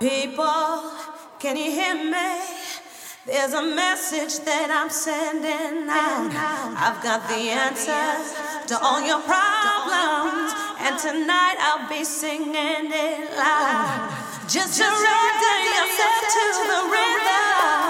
People, can you hear me? There's a message that I'm sending out. I've got the answers to all your problems, and tonight I'll be singing it loud. Just surrender yourself to the rhythm.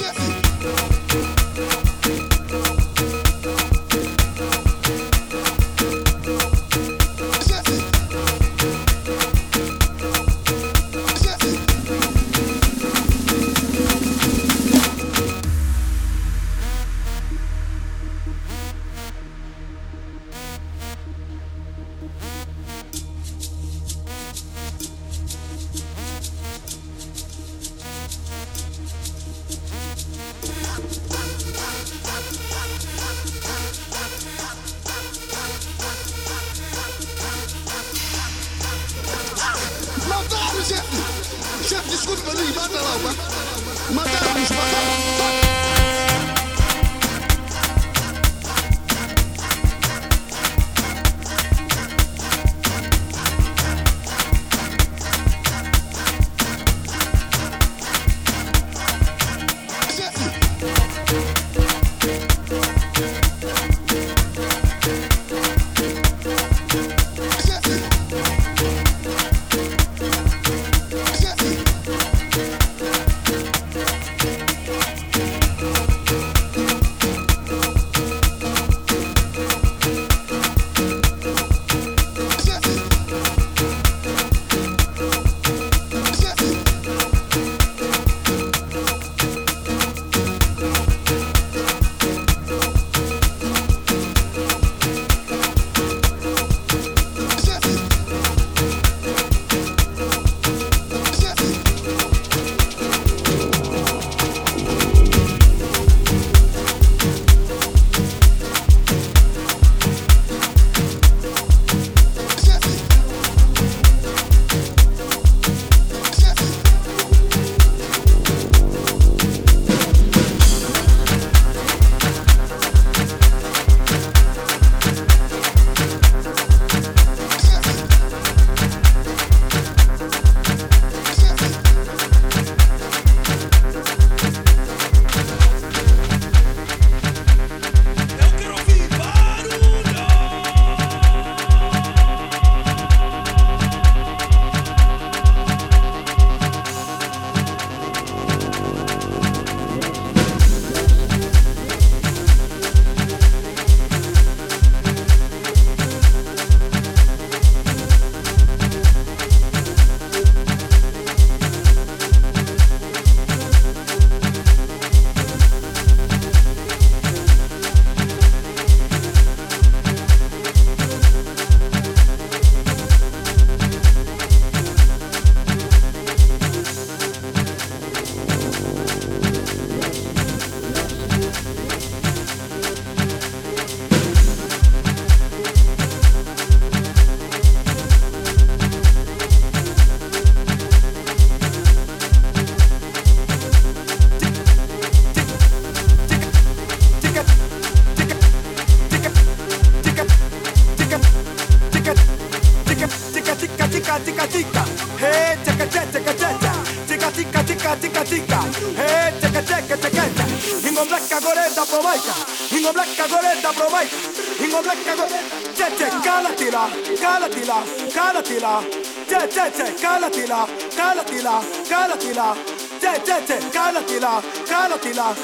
Yeah. da provaj I od che che, calatila, calatila, calatila, che che che, calatila, calatila, calatila, che che che, calatila, calatila,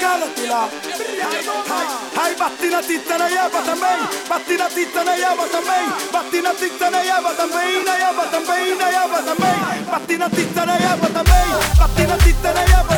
calatila, Hai battina titta na jeva também Battina titta na jeva também Battina titta na jeva também Na jeva também Na jeva também Battina titta na jeva também Battina titta na jeva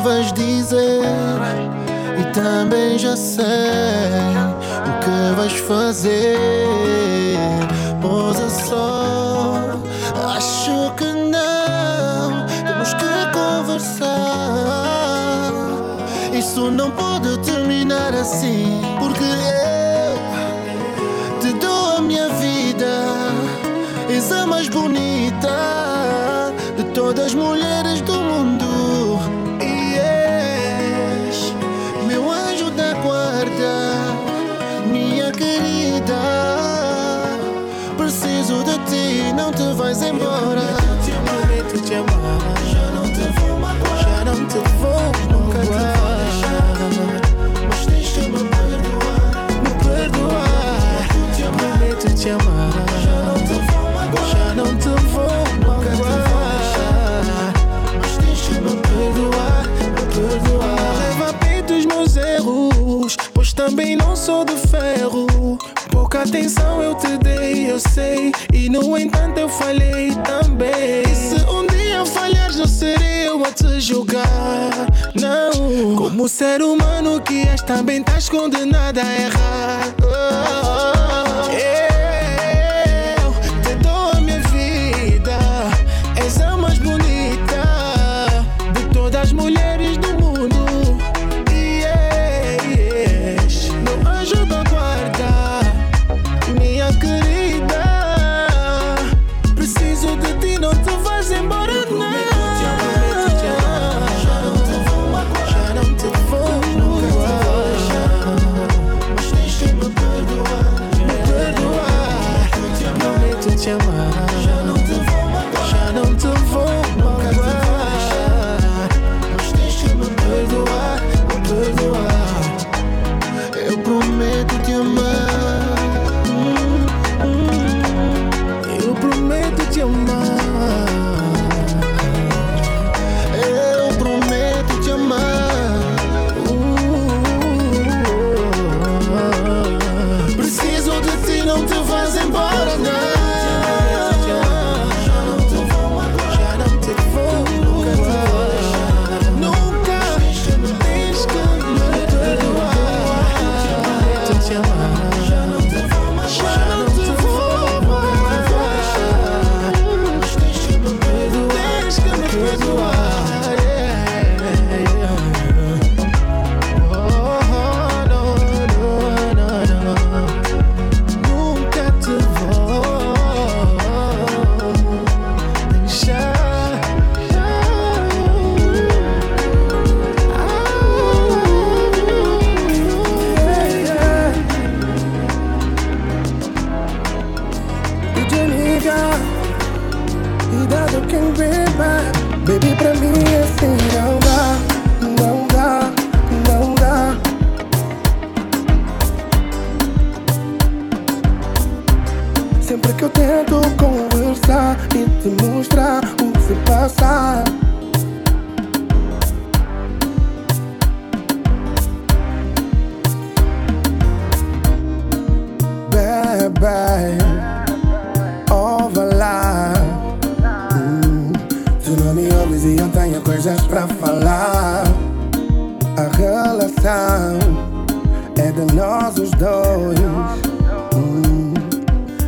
vais dizer e também já sei o que vais fazer. Posa só, acho que não, temos que conversar. Isso não pode terminar assim, não te vais embora. Pouca atenção eu te dei, eu sei. E no entanto eu falhei também. E se um dia falhares, não serei eu a te julgar. Não. Como ser humano que és, também estás condenado a errar. Oh, E dado quem beba. Baby pra mim assim não dá Não dá, não dá. Sempre que eu tento conversar E te mostrar o que se passa pra falar. A relação é de nós os dois. Hum,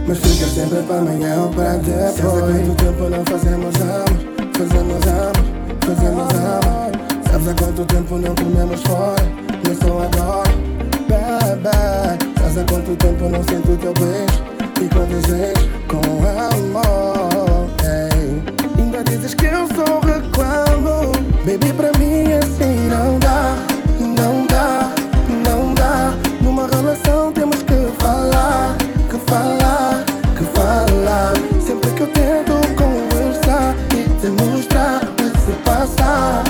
Mas fica sempre pra amanhã ou pra depois. Há quanto tempo não fazemos amor. Fazemos amor, fazemos amor. Sabes há quanto tempo não comemos fora? Não sou agora, bebê Sabes há quanto tempo não sinto teu beijo? E com desejo, com amor ei. Ainda dizes que eu sou Baby, pra mim assim não dá Não dá, não dá. Numa relação temos que falar Que falar, que falar. Sempre que eu tento conversar E te mostrar o que se passa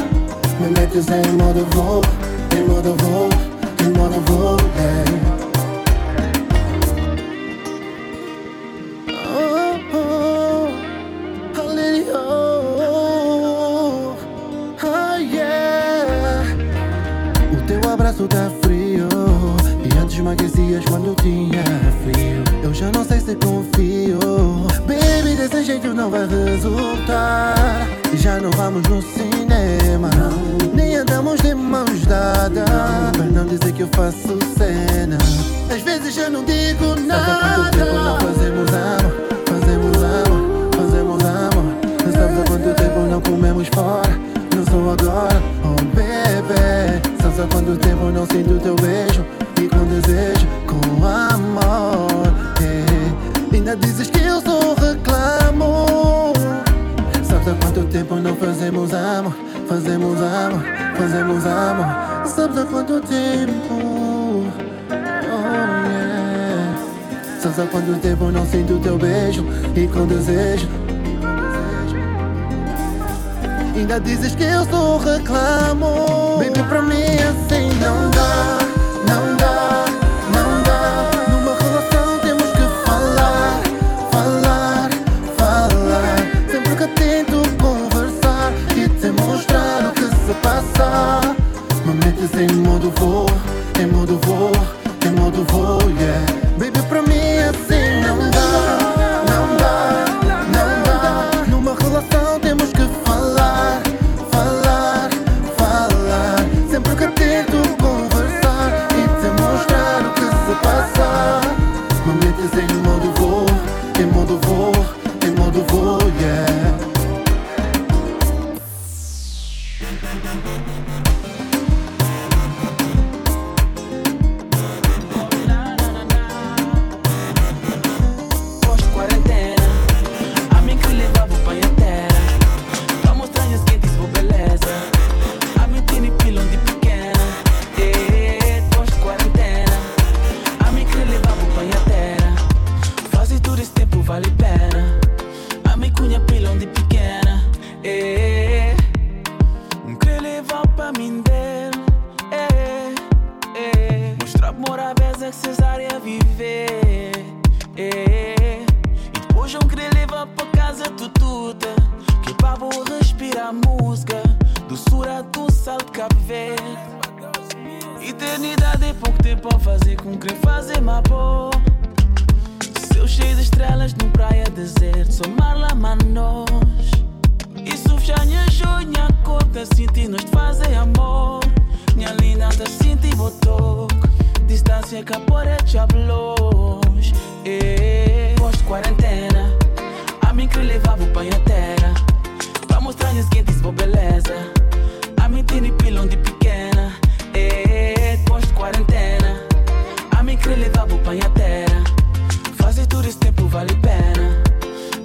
Me metes em modo voo abraço tá frio. E antes me aquecias quando tinha frio. Eu já não sei se confio. Baby, desse jeito não vai resultar. E já não vamos no cinema. Nem andamos mãos dadas. Pra não dizer que eu faço cena. Às vezes já não digo nada. Sabe há quanto tempo não fazemos amor? Fazemos amor, fazemos amor. Sabes há quanto tempo não comemos fora? Não sou agora, oh bebê. Sabes há quanto tempo não sinto teu beijo? E com desejo, com amor. É. Ainda dizes que eu sou reclamo. Sabes há quanto tempo não fazemos amor? Fazemos amor, fazemos amor. Sabes há quanto tempo? Oh yeah. Sabes há quanto tempo não sinto teu beijo? E com desejo. Ainda dizes que eu sou reclamo. Baby, pra mim assim não dá, não dá, não dá. Numa relação temos que falar, falar, falar. Sempre que tento conversar e te mostrar o que se passa. Me metes em modo voo, vale pena.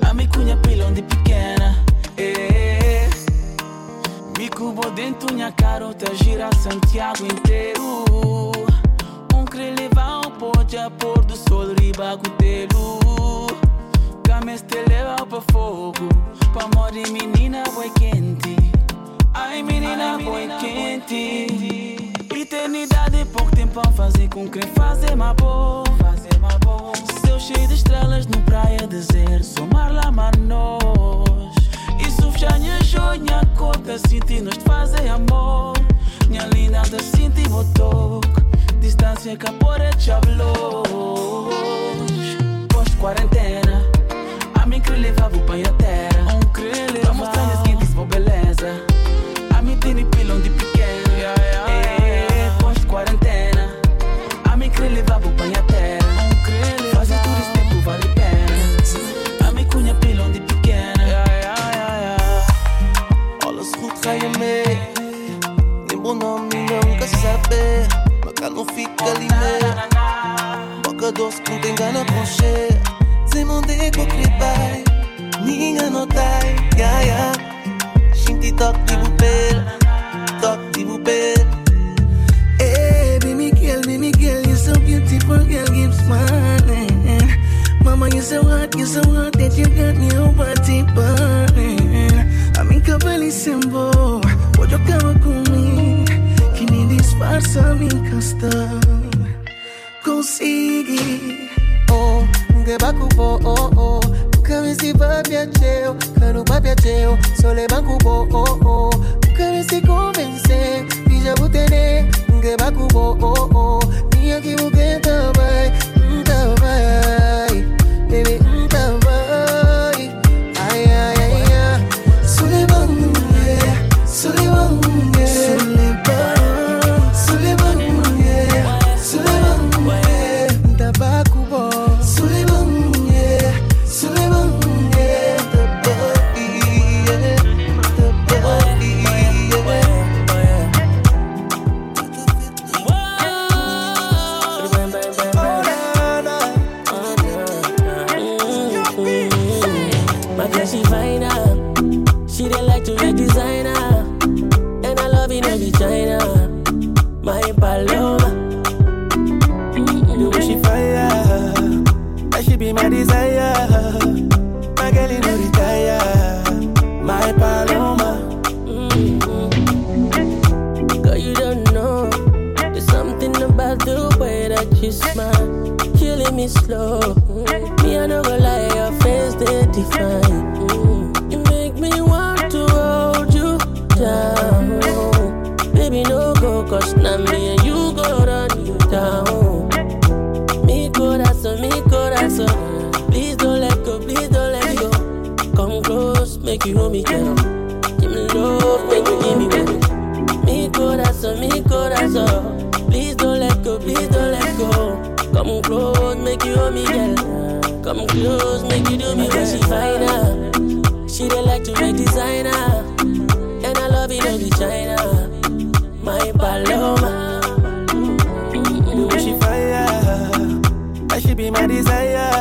A mim cunha pilão de pequena. Eh, me cubo dentro minha carota gira Santiago inteiro. Um crê levar um pode a pôr do sol riba com telo. Cames te leva pra fogo. Pra morrer menina boi quente. Ai menina boi quente. Eternidade é pouco tempo a fazer com quem fazer má boa. Fazer má boa. Seu cheio de estrelas no praia deserto. Sou Marla Manos. Isso já minha jonha conta. Senti nós de fazer amor. Minha linda da senti botou. Distância que a porra te hablou. Pós-quarentena, a mim que levava para a terra. Ali mesmo. Boca doce que não tem gana com cheia. Sem onde que eu bai. Ninguém notai, ya ya. Shinti toque de bupel. Toque de bupel. Hey, baby girl, baby girl, you're so beautiful, girl, keep smiling. Mama, you're so hot, you're so hot that you got me your body burning. I'm incapacível, pode farsa mikasta consegui. Oh ngebakubo oh oh. Ukaviziva vya cheo kanuma vya cheo. Solemakubo oh oh. Ukavisikonvense vijavutene ngebakubo oh oh. Niyakivuke ntabai ntabai baby ntabai slow. Me, I no go lie, your face they define. You make me want to hold you down. Baby, no go, cause now me and you go run you down. Me corazón, me corazón. Please don't let go, please don't let go. Come close, make you know me down. Give me love, make you give me baby. Me corazón, me corazón. Please don't let go, please don't let go. Come close, make you hold me, girl. Come close, make you do me when she find. She don't like to make designer, and I love it every China. My paloma, mm-hmm. she fire, that should be my desire.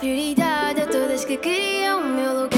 prioridade a todas que queriam o meu lugar.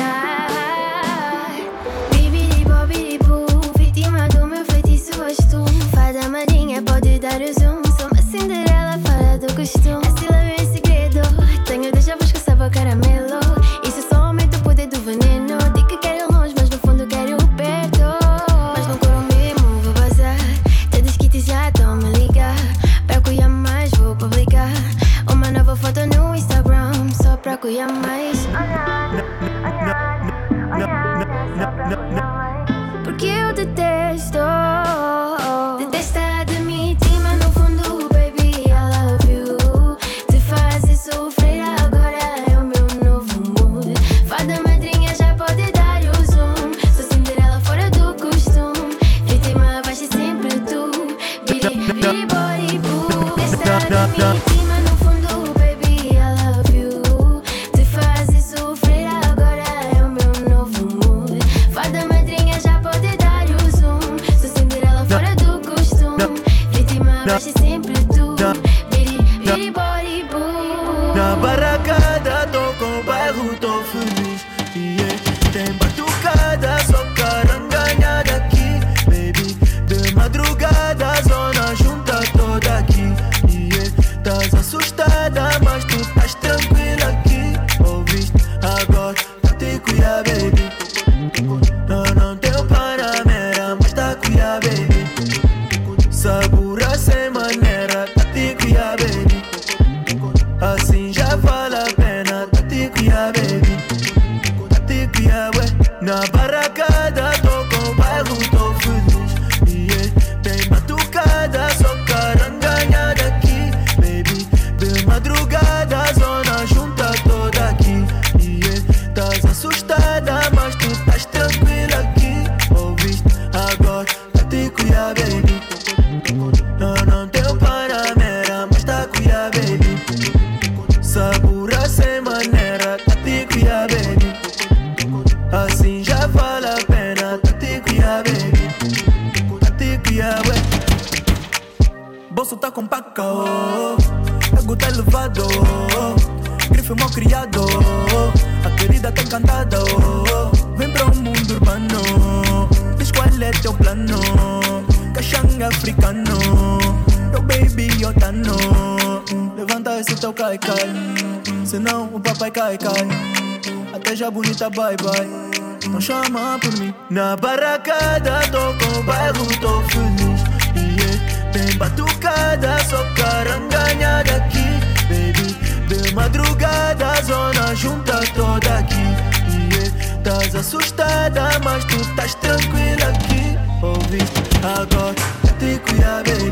Aqui yeah. Tás assustada mas tu estás tranquila aqui Ouviste agora te cuida baby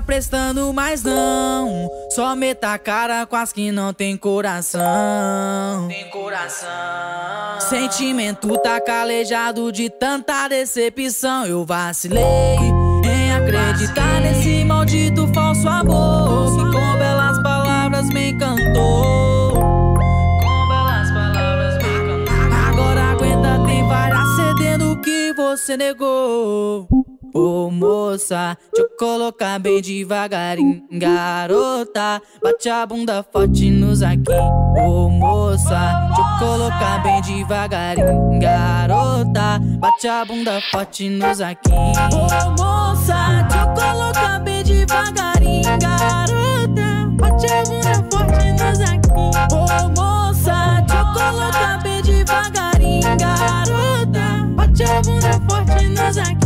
tá prestando mais não. Só meta a cara com as que não tem coração. Tem coração. Sentimento tá calejado de tanta decepção. Eu vacilei em acreditar nesse maldito falso amor que com belas palavras me encantou. Com belas palavras me encantou. Agora aguenta, tem várias cedendo o que você negou. Ô moça, deixa eu colocar bem devagarinho, garota. Bate a bunda forte nos aqui. Ô moça, deixa eu colocar bem devagarinho, garota. Bate a bunda forte nos aqui. Ô moça, deixa eu colocar bem devagarinho, garota. Bate a bunda forte nos aqui. Ô moça, deixa eu colocar bem devagarinho, garota. Bate a bunda forte nos aqui.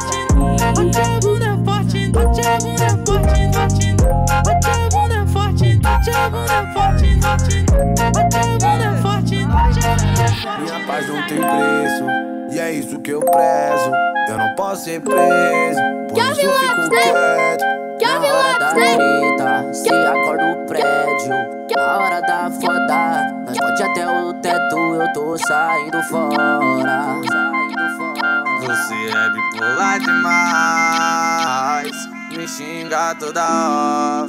Forte, bate a bunda forte, bate a bunda forte, bate a bunda forte, bate a bunda forte, bate a bunda forte, bate a bunda forte. Minha paz não tem preço, e é isso que eu prezo. Eu não posso ser preso, por isso eu fico quieto. Na hora da treta, se acorda o prédio. Na hora da foda, nós pode até o teto, eu tô saindo fora. Você é bipolar demais. Me xinga toda hora.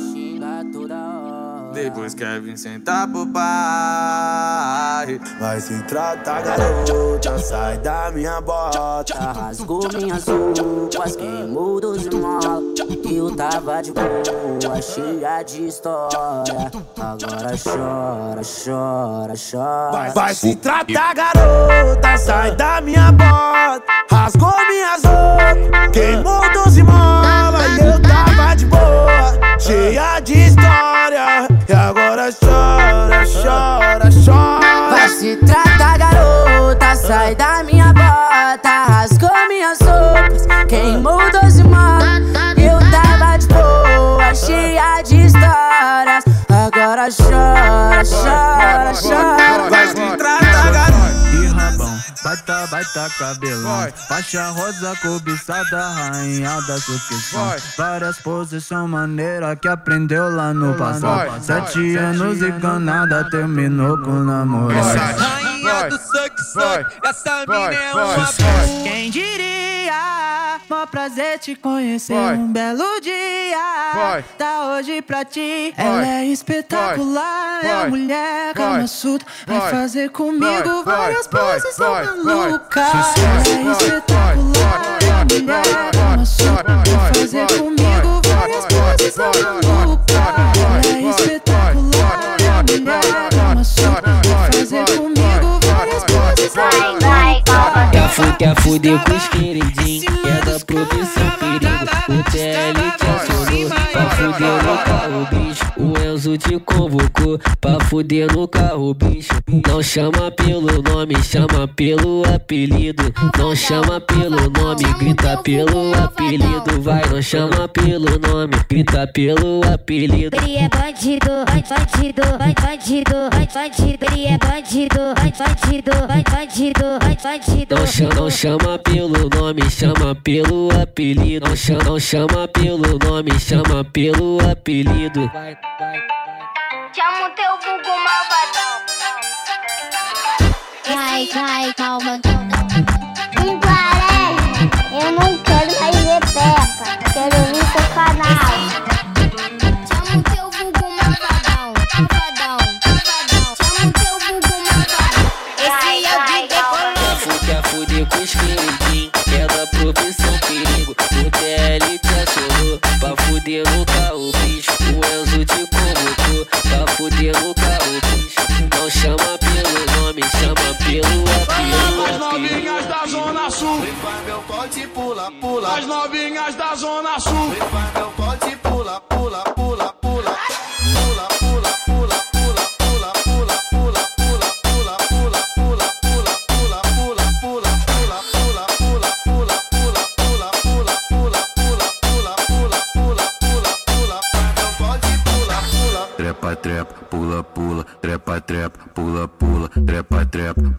Depois quer vir sentar pro pai. Vai se tratar, garota, sai da minha bota. Rasgou minhas roupas, queimou dos mola. Eu tava de boa, cheia de história. Agora chora, chora, chora. Vai, vai se tratar, garota, sai da minha bota. Rasgou minhas roupas, queimou mola. E eu tava de boa, cheia de história. E agora chora, chora, chora. Vai se tratar, garota, sai da minha bota. Rasgou minhas roupas, queimou doze molas. Eu tava de boa, cheia de histórias. Agora chora, chora, chora. Vai se tratar, garota. E rabão, bata, vai tá cabelão. Faixa rosa cobiçada, rainha da sucessão. Várias posições maneiras que aprendeu lá no passado. Sete anos e ganada terminou com namorado. Rainha do suck suck, essa mina é uma Quem diria? Mó prazer te conhecer. Um belo dia. Tá hoje pra ti. Ela é espetacular. É a mulher calma suta. Vai fazer comigo várias poses malucas. Ela é espetacular. É a mulher calma suta. Vai. Fazer comigo várias poses malucas. Ela é espetacular. É a mulher calma suta. Vai. Fazer comigo várias poses malucas. Quer fuder, quer fuder com os queridinhos É da proteção perigo O TL te acionou Pra fuder no carro, bicho. O Enzo te convocou Pra fuder no carro, bicho. Não chama pelo nome, chama pelo apelido. Não chama pelo nome, grita pelo apelido. Vai, não chama pelo nome, grita pelo apelido. Ele é bandido, bandido, bandido, bandido. Ele é bandido, bandido, bandido, bandido. Não chama, não chama pelo nome, chama pelo apelido. Não chama, não chama pelo nome, chama pelo apelido. Chama o teu bugo malvadão. Cai, cai, calma. Iguaré, trap,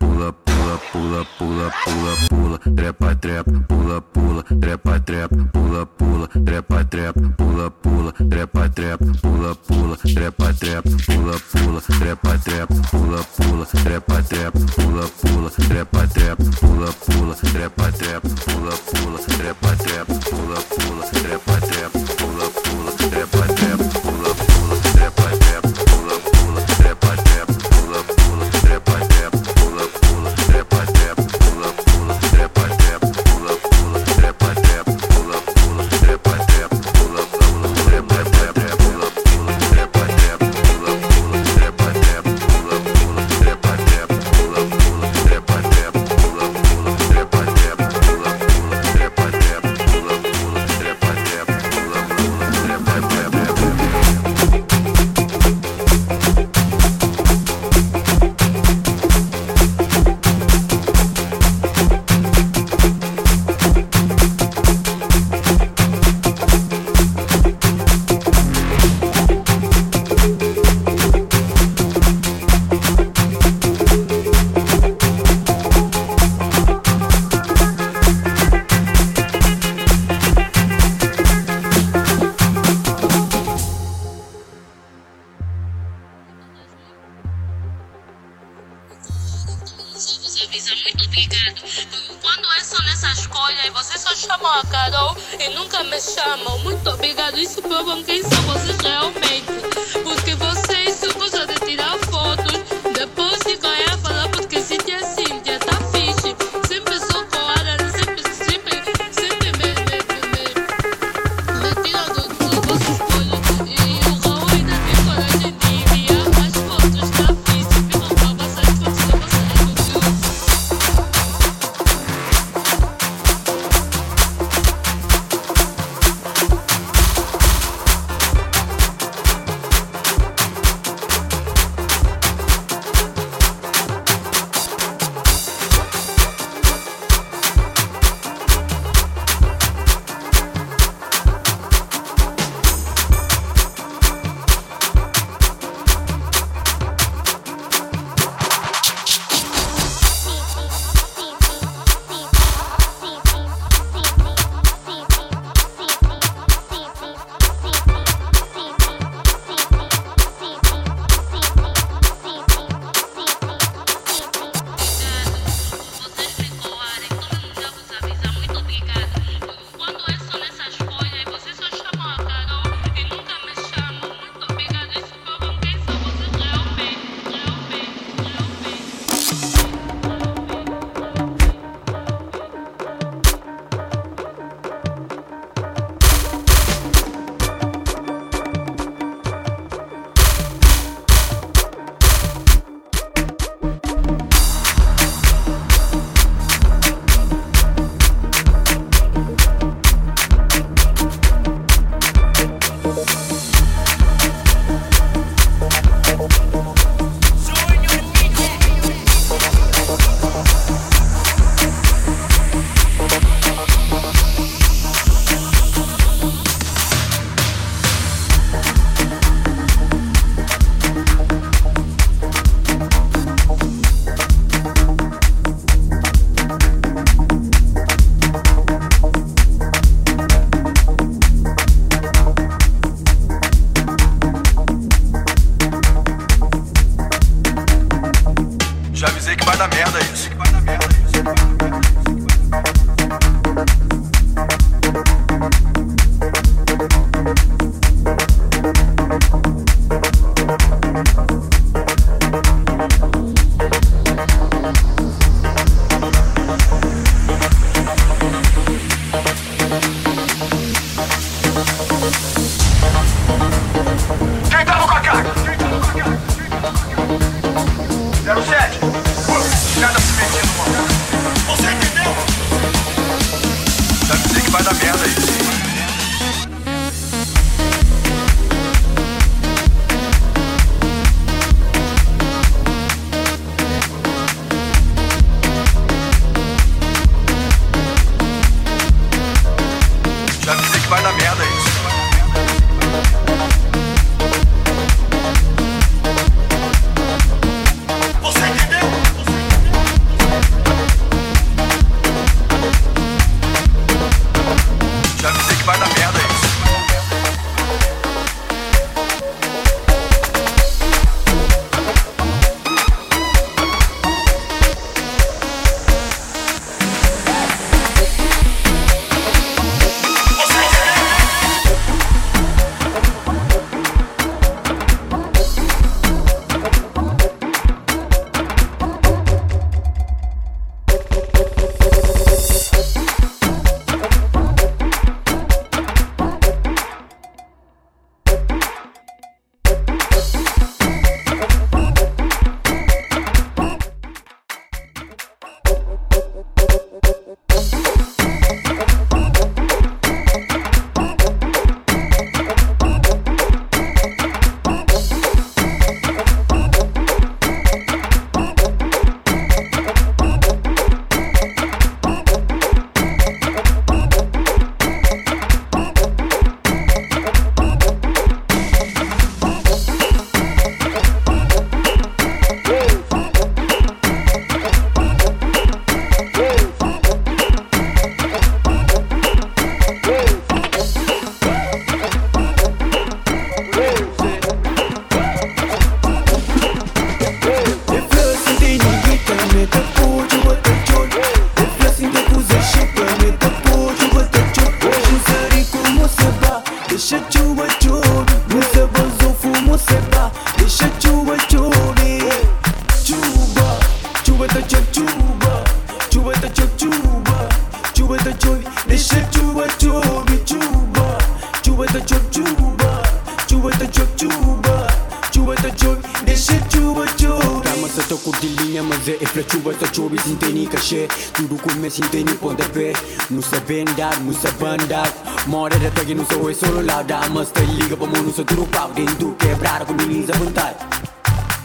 Tudo começa sem ter nem pontapé Não sabe andar, não sabe andar Mora da tag não sou é solo lá Dá mas tá liga pra mão não sou tudo pau Dentro quebrar com menins à vontade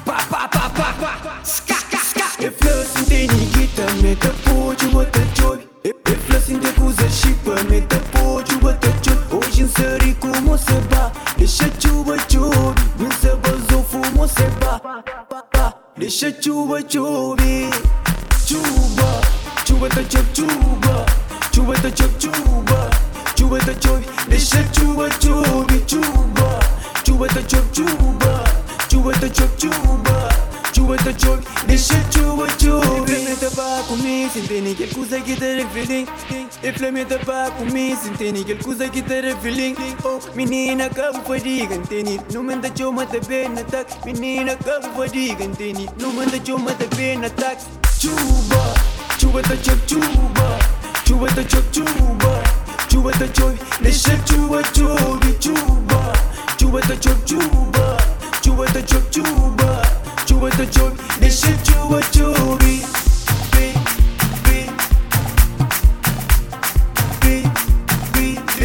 Pá pá pá pá pá Ska ska ska E flă sunt de nigita Me te poci o te cioi E flă sunt de cuză și pe Me te poci o te cioi Hoje în sări cum o să ba Deixa chuva chuva Nu se văzu frumos se ba. Deixa Чува да чув чува, чува да чув чува, чува да чув, не ще чува чуви чува, чува да чув чува, чува да чув чува, чува да чув, не ще чува чуви. Флемите пак уми, синтени гелку за гитаре филинг. И флемите пак уми, синтени гелку за гитаре филинг. О, минина кабу фади, гантени, нумен да чума да бе на так. Минина кабу фади, гантени, нумен да чума да бе на так. Чува, Чува да чув чува, чува да чув чува, чува да чув, не ще чува чуви чува, чува да чув чува, чува да чув чува, чува да чув, не ще чува чуви.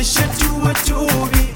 Shit, you a Toby.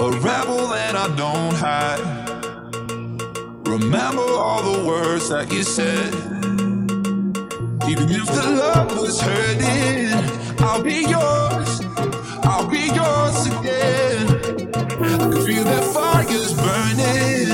A rebel that I don't hide. Remember all the words that you said. Even if the love was hurting, I'll be yours. I'll be yours again. I can feel that fire's burning.